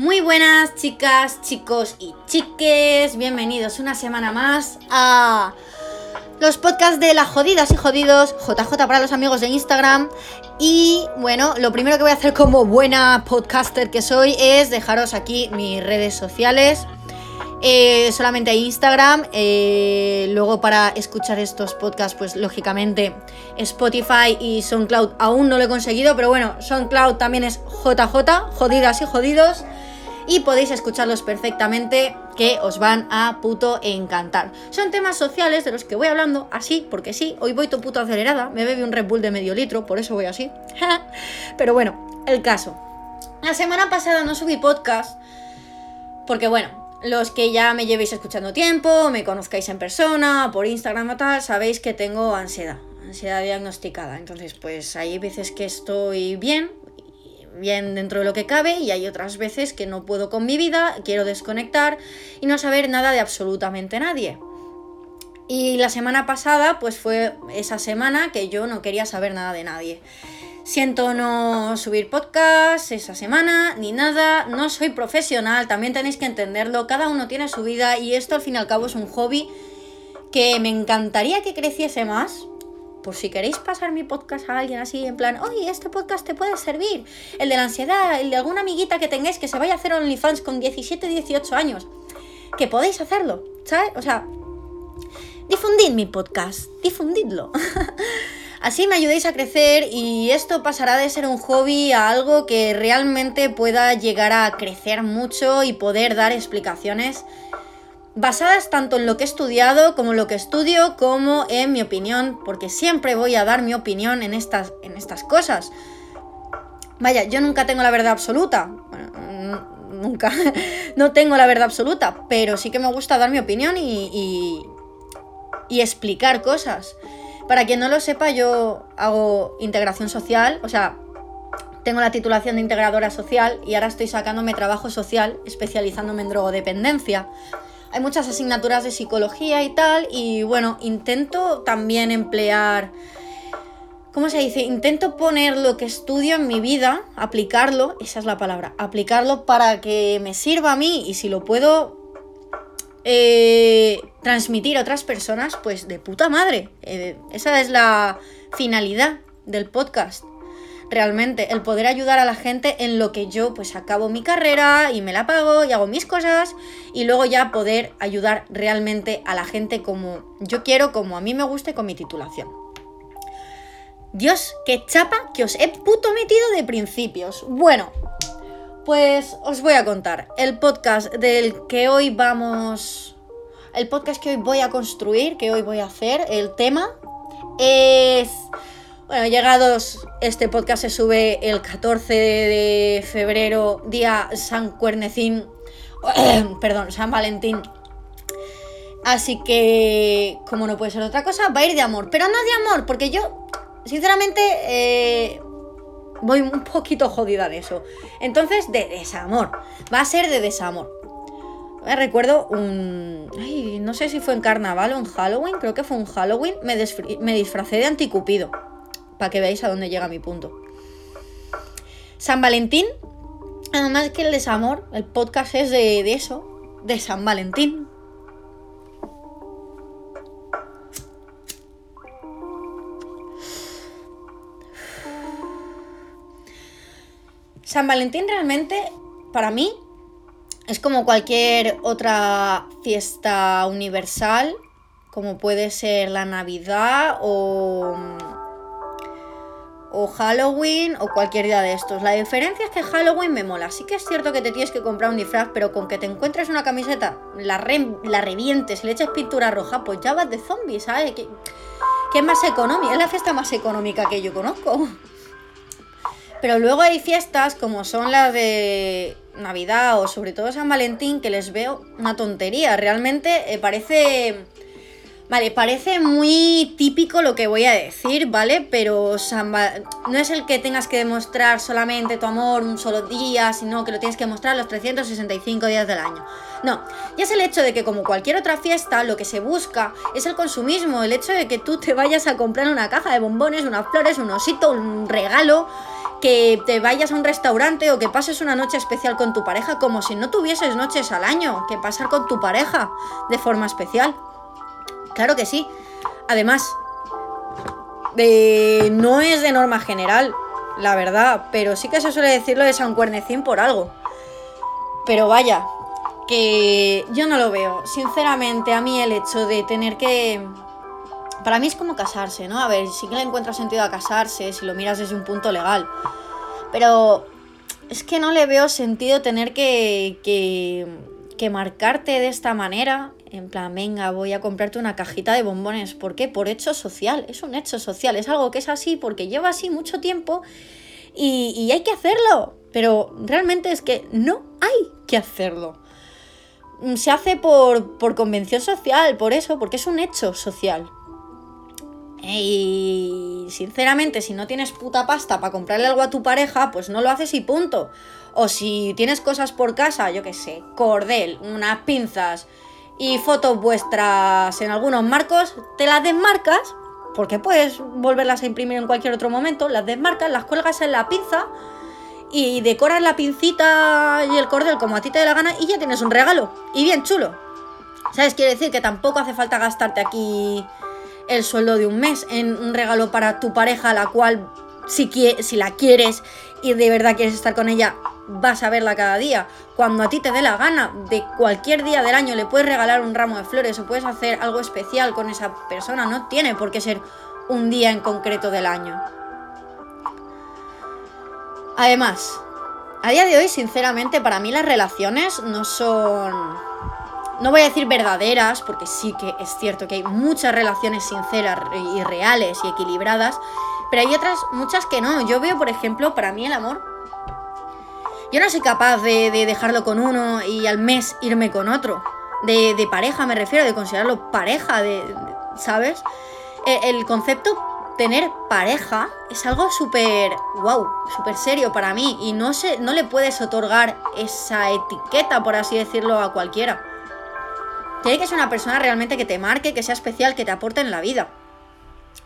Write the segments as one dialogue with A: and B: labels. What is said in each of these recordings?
A: Muy buenas chicas, chicos y chiques, bienvenidos una semana más a los podcasts de las jodidas y jodidos, JJ para los amigos de Instagram. Y bueno, lo primero que voy a hacer como buena podcaster que soy es dejaros aquí mis redes sociales. Eh, solamente Instagram. Eh, luego para escuchar estos podcasts, pues lógicamente Spotify y SoundCloud aún no lo he conseguido. Pero bueno, SoundCloud también es JJ, jodidas y jodidos y podéis escucharlos perfectamente que os van a puto encantar. Son temas sociales de los que voy hablando así, porque sí, hoy voy to puto acelerada, me bebí un Red Bull de medio litro, por eso voy así. Pero bueno, el caso. La semana pasada no subí podcast porque bueno, los que ya me llevéis escuchando tiempo, me conozcáis en persona, por Instagram o tal, sabéis que tengo ansiedad, ansiedad diagnosticada. Entonces, pues hay veces que estoy bien, bien dentro de lo que cabe y hay otras veces que no puedo con mi vida, quiero desconectar y no saber nada de absolutamente nadie. Y la semana pasada pues fue esa semana que yo no quería saber nada de nadie. Siento no subir podcast esa semana ni nada, no soy profesional, también tenéis que entenderlo, cada uno tiene su vida y esto al fin y al cabo es un hobby que me encantaría que creciese más, por si queréis pasar mi podcast a alguien así, en plan, oye, este podcast te puede servir. El de la ansiedad, el de alguna amiguita que tengáis que se vaya a hacer OnlyFans con 17, 18 años. Que podéis hacerlo, ¿sabes? O sea, difundid mi podcast, difundidlo. Así me ayudéis a crecer y esto pasará de ser un hobby a algo que realmente pueda llegar a crecer mucho y poder dar explicaciones basadas tanto en lo que he estudiado como en lo que estudio como en mi opinión, porque siempre voy a dar mi opinión en estas, en estas cosas. Vaya, yo nunca tengo la verdad absoluta. Bueno, nunca. no tengo la verdad absoluta, pero sí que me gusta dar mi opinión y, y, y explicar cosas. Para quien no lo sepa, yo hago integración social, o sea, tengo la titulación de integradora social y ahora estoy sacándome trabajo social especializándome en drogodependencia hay muchas asignaturas de psicología y tal, y bueno, intento también emplear, ¿cómo se dice? Intento poner lo que estudio en mi vida, aplicarlo, esa es la palabra, aplicarlo para que me sirva a mí y si lo puedo eh, transmitir a otras personas, pues de puta madre. Eh, esa es la finalidad del podcast realmente el poder ayudar a la gente en lo que yo pues acabo mi carrera y me la pago y hago mis cosas y luego ya poder ayudar realmente a la gente como yo quiero, como a mí me guste con mi titulación. Dios, qué chapa que os he puto metido de principios. Bueno, pues os voy a contar el podcast del que hoy vamos... El podcast que hoy voy a construir, que hoy voy a hacer, el tema es bueno, llegados, este podcast se sube el 14 de febrero, día San Cuernecín, perdón, San Valentín. Así que, como no puede ser otra cosa, va a ir de amor. Pero no de amor, porque yo, sinceramente, eh, voy un poquito jodida de eso. Entonces, de desamor. Va a ser de desamor. Me recuerdo un... No sé si fue en carnaval o en Halloween, creo que fue un Halloween, me, me disfracé de anticupido para que veáis a dónde llega mi punto. San Valentín, además que el desamor, el podcast es de, de eso, de San Valentín. San Valentín realmente, para mí, es como cualquier otra fiesta universal, como puede ser la Navidad o o Halloween o cualquier día de estos. La diferencia es que Halloween me mola. Sí que es cierto que te tienes que comprar un disfraz, pero con que te encuentres una camiseta, la, la revientes le eches pintura roja, pues ya vas de zombie, ¿sabes? Que, es más económica, es la fiesta más económica que yo conozco. Pero luego hay fiestas como son las de Navidad o sobre todo San Valentín que les veo una tontería. Realmente eh, parece Vale, parece muy típico lo que voy a decir, ¿vale? Pero no es el que tengas que demostrar solamente tu amor un solo día, sino que lo tienes que demostrar los 365 días del año. No, ya es el hecho de que como cualquier otra fiesta, lo que se busca es el consumismo, el hecho de que tú te vayas a comprar una caja de bombones, unas flores, un osito, un regalo que te vayas a un restaurante o que pases una noche especial con tu pareja como si no tuvieses noches al año que pasar con tu pareja de forma especial. Claro que sí. Además, no es de norma general, la verdad, pero sí que se suele decirlo de San Cuernecín por algo. Pero vaya, que yo no lo veo. Sinceramente, a mí el hecho de tener que... Para mí es como casarse, ¿no? A ver, sí que le encuentro sentido a casarse si lo miras desde un punto legal. Pero es que no le veo sentido tener que, que marcarte de esta manera. En plan, venga, voy a comprarte una cajita de bombones. ¿Por qué? Por hecho social. Es un hecho social. Es algo que es así porque lleva así mucho tiempo y, y hay que hacerlo. Pero realmente es que no hay que hacerlo. Mm, se hace por, por convención social, por eso, porque es un hecho social. Y sinceramente, si no tienes puta pasta para comprarle algo a tu pareja, pues no lo haces y punto. O si tienes cosas por casa, yo qué sé, cordel, unas pinzas y fotos vuestras en algunos marcos, te las desmarcas, porque puedes volverlas a imprimir en cualquier otro momento, las desmarcas, las cuelgas en la pinza y decoras la pincita y el cordel como a ti te dé la gana y ya tienes un regalo. Y bien chulo. ¿Sabes? Quiere decir que tampoco hace falta gastarte aquí el sueldo de un mes en un regalo para tu pareja, la cual si, si la quieres y de verdad quieres estar con ella, vas a verla cada día. Cuando a ti te dé la gana, de cualquier día del año le puedes regalar un ramo de flores o puedes hacer algo especial con esa persona. No tiene por qué ser un día en concreto del año. Además, a día de hoy, sinceramente, para mí las relaciones no son... No voy a decir verdaderas, porque sí que es cierto que hay muchas relaciones sinceras y reales y equilibradas, pero hay otras muchas que no. Yo veo, por ejemplo, para mí el amor. Yo no soy capaz de, dejarlo con uno y al mes irme con otro. De, pareja, me refiero, de considerarlo pareja, de, ¿sabes? E, el concepto tener pareja es algo súper, wow, súper serio para mí y no, se, no le puedes otorgar esa etiqueta, por así decirlo, a cualquiera. Tiene que ser una persona realmente que te marque, que sea especial, que te aporte en la vida.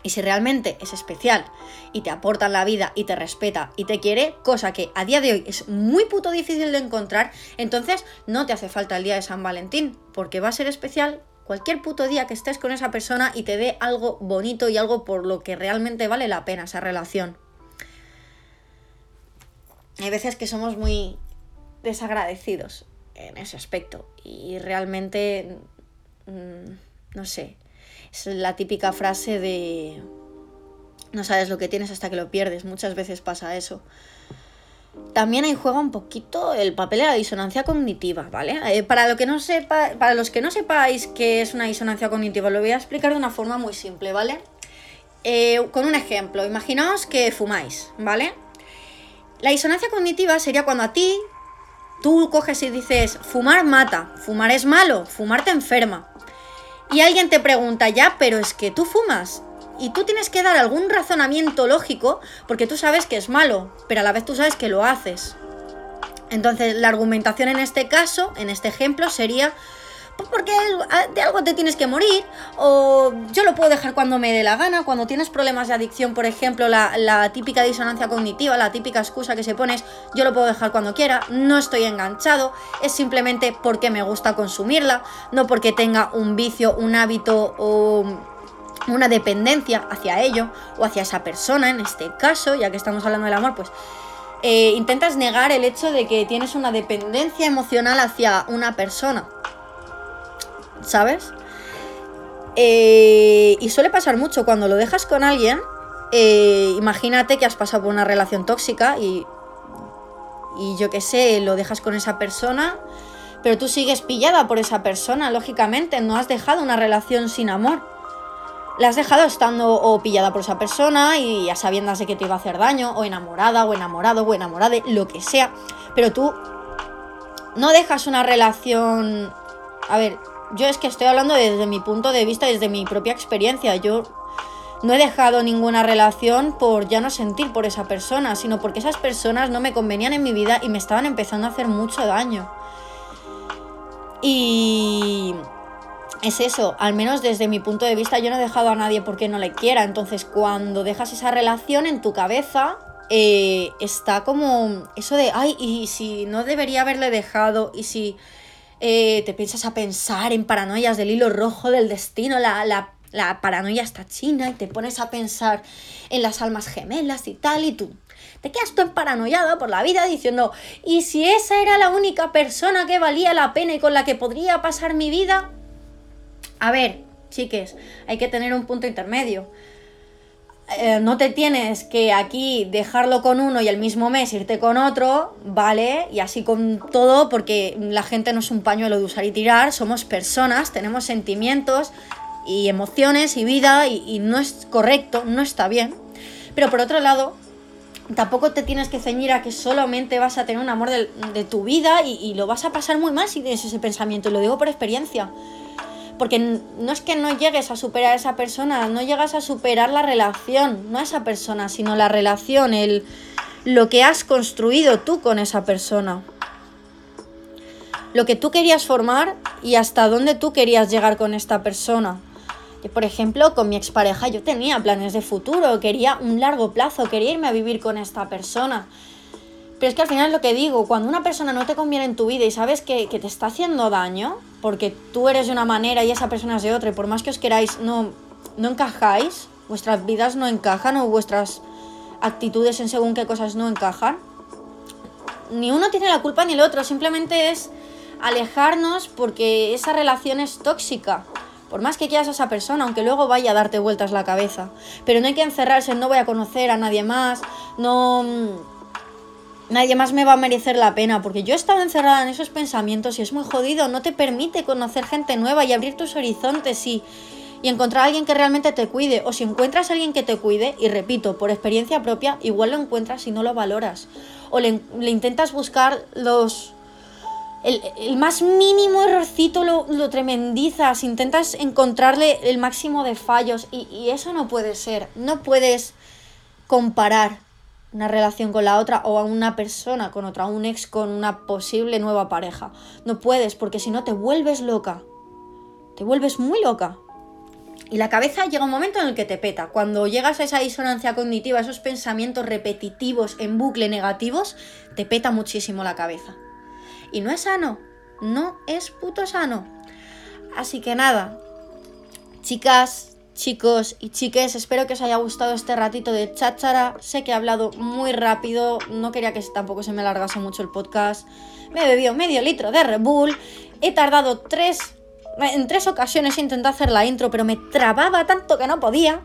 A: Y si realmente es especial y te aporta en la vida y te respeta y te quiere, cosa que a día de hoy es muy puto difícil de encontrar, entonces no te hace falta el día de San Valentín, porque va a ser especial cualquier puto día que estés con esa persona y te dé algo bonito y algo por lo que realmente vale la pena esa relación. Hay veces que somos muy desagradecidos en ese aspecto y realmente, mm, no sé, es la típica frase de no sabes lo que tienes hasta que lo pierdes, muchas veces pasa eso también ahí juega un poquito el papel de la disonancia cognitiva, ¿vale? Eh, para, lo que no para los que no sepáis qué es una disonancia cognitiva, lo voy a explicar de una forma muy simple, ¿vale? Eh, con un ejemplo, imaginaos que fumáis, ¿vale? La disonancia cognitiva sería cuando a ti tú coges y dices, fumar mata, fumar es malo, fumar te enferma. Y alguien te pregunta, ya, pero es que tú fumas y tú tienes que dar algún razonamiento lógico porque tú sabes que es malo, pero a la vez tú sabes que lo haces. Entonces, la argumentación en este caso, en este ejemplo, sería porque de algo te tienes que morir, o yo lo puedo dejar cuando me dé la gana, cuando tienes problemas de adicción, por ejemplo, la, la, típica disonancia cognitiva, la típica excusa que se pone es yo lo puedo dejar cuando quiera, no estoy enganchado, es simplemente porque me gusta consumirla, no porque tenga un vicio, un hábito o una dependencia hacia ello o hacia esa persona en este caso, ya que estamos hablando del amor, pues eh, intentas negar el hecho de que tienes una dependencia emocional hacia una persona. ¿Sabes? Eh, y suele pasar mucho cuando lo dejas con alguien. Eh, imagínate que has pasado por una relación tóxica y, y yo qué sé, lo dejas con esa persona, pero tú sigues pillada por esa persona, lógicamente, no has dejado una relación sin amor la has dejado estando o pillada por esa persona y a sabiendas de que te iba a hacer daño, o enamorada, o enamorado, o enamorada, lo que sea. Pero tú no dejas una relación. A ver, yo es que estoy hablando desde mi punto de vista, desde mi propia experiencia. Yo no he dejado ninguna relación por ya no sentir por esa persona, sino porque esas personas no me convenían en mi vida y me estaban empezando a hacer mucho daño. Y es eso, al menos desde mi punto de vista, yo no he dejado a nadie porque no le quiera. Entonces, cuando dejas esa relación en tu cabeza, eh, está como eso de, ay, y si no debería haberle dejado, y si eh, te piensas a pensar en paranoias del hilo rojo del destino, la, la, la paranoia está china, y te pones a pensar en las almas gemelas y tal, y tú te quedas tú paranoiado por la vida diciendo, ¿y si esa era la única persona que valía la pena y con la que podría pasar mi vida? A ver, chiques, hay que tener un punto intermedio. Eh, no te tienes que aquí dejarlo con uno y el mismo mes irte con otro, ¿vale? Y así con todo, porque la gente no es un pañuelo de usar y tirar, somos personas, tenemos sentimientos y emociones y vida y, no es correcto, no está bien. Pero por otro lado, tampoco te tienes que ceñir a que solamente vas a tener un amor de, tu vida y, y, lo vas a pasar muy mal si tienes ese pensamiento, y lo digo por experiencia. Porque no es que no llegues a superar a esa persona, no llegas a superar la relación, no a esa persona, sino la relación, el, lo que has construido tú con esa persona. Lo que tú querías formar y hasta dónde tú querías llegar con esta persona. Por ejemplo, con mi expareja yo tenía planes de futuro, quería un largo plazo, quería irme a vivir con esta persona. Pero es que al final lo que digo, cuando una persona no te conviene en tu vida y sabes que, te está haciendo daño, porque tú eres de una manera y esa persona es de otra, y por más que os queráis, no, no encajáis, vuestras vidas no encajan o vuestras actitudes en según qué cosas no encajan, ni uno tiene la culpa ni el otro, simplemente es alejarnos porque esa relación es tóxica. Por más que quieras a esa persona, aunque luego vaya a darte vueltas la cabeza. Pero no hay que encerrarse, no voy a conocer a nadie más, no nadie más me va a merecer la pena, porque yo he estado encerrada en esos pensamientos y es muy jodido, no te permite conocer gente nueva y abrir tus horizontes y, y encontrar a alguien que realmente te cuide, o si encuentras a alguien que te cuide, y repito, por experiencia propia, igual lo encuentras y no lo valoras, o le, intentas buscar los... El, más mínimo errorcito lo, lo, tremendizas, intentas encontrarle el máximo de fallos y, y eso no puede ser, no puedes comparar una relación con la otra o a una persona con otra, un ex con una posible nueva pareja. No puedes porque si no te vuelves loca. Te vuelves muy loca. Y la cabeza llega un momento en el que te peta. Cuando llegas a esa disonancia cognitiva, esos pensamientos repetitivos en bucle negativos, te peta muchísimo la cabeza. Y no es sano. No es puto sano. Así que nada. Chicas, chicos y chiques, espero que os haya gustado este ratito de cháchara. Sé que he hablado muy rápido, no quería que tampoco se me alargase mucho el podcast. Me he bebido medio litro de Red Bull, he tardado tres, en tres ocasiones intenté hacer la intro, pero me trababa tanto que no podía.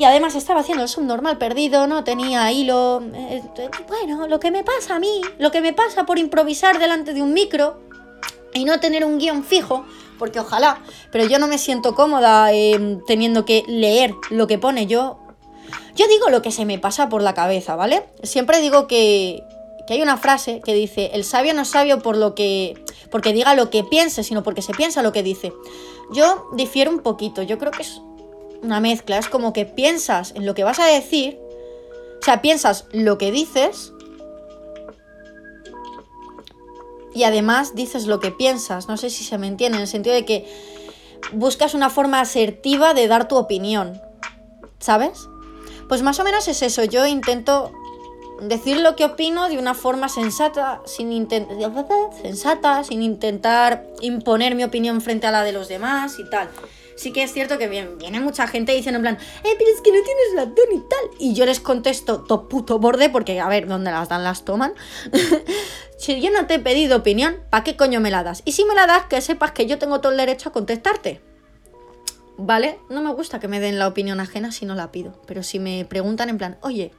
A: Y además estaba haciendo el subnormal perdido, no tenía hilo. Eh, bueno, lo que me pasa a mí, lo que me pasa por improvisar delante de un micro y no tener un guion fijo, porque ojalá, pero yo no me siento cómoda em, teniendo que leer lo que pone yo. Yo digo lo que se me pasa por la cabeza, ¿vale? Siempre digo que, que hay una frase que dice, el sabio no es sabio por lo que, porque diga lo que piense, sino porque se piensa lo que dice. Yo difiero un poquito, yo creo que es una mezcla, es como que piensas en lo que vas a decir, o sea, piensas lo que dices, y además dices lo que piensas. No sé si se me entiende, en el sentido de que buscas una forma asertiva de dar tu opinión. ¿Sabes? Pues más o menos es eso. Yo intento decir lo que opino de una forma sensata, sin sensata, sin intentar imponer mi opinión frente a la de los demás y tal sí que es cierto que viene mucha gente diciendo en plan, eh, pero es que no tienes razón y tal. Y yo les contesto, to puto borde, porque a ver, ¿dónde las dan las toman? si yo no te he pedido opinión, ¿para qué coño me la das? Y si me la das, que sepas que yo tengo todo el derecho a contestarte. ¿Vale? No me gusta que me den la opinión ajena si no la pido. Pero si me preguntan en plan, oye,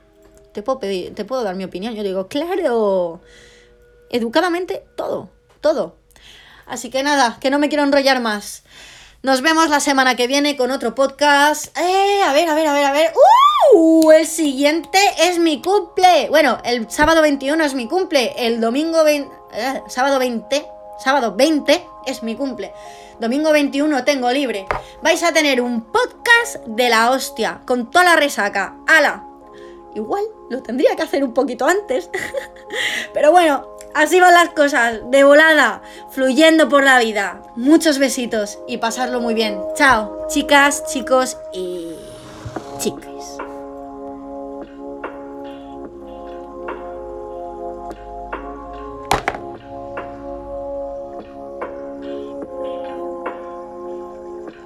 A: te puedo pedir, te puedo dar mi opinión, yo digo, claro. Educadamente, todo, todo. Así que nada, que no me quiero enrollar más. Nos vemos la semana que viene con otro podcast. Eh, a ver, a ver, a ver, a ver. ¡Uh! El siguiente es mi cumple. Bueno, el sábado 21 es mi cumple. El domingo 20. Eh, sábado 20. Sábado 20 es mi cumple. Domingo 21 tengo libre. Vais a tener un podcast de la hostia. Con toda la resaca. ¡Hala! Igual lo tendría que hacer un poquito antes. Pero bueno, Así van las cosas, de volada, fluyendo por la vida. Muchos besitos y pasarlo muy bien. Chao, chicas, chicos y chicas.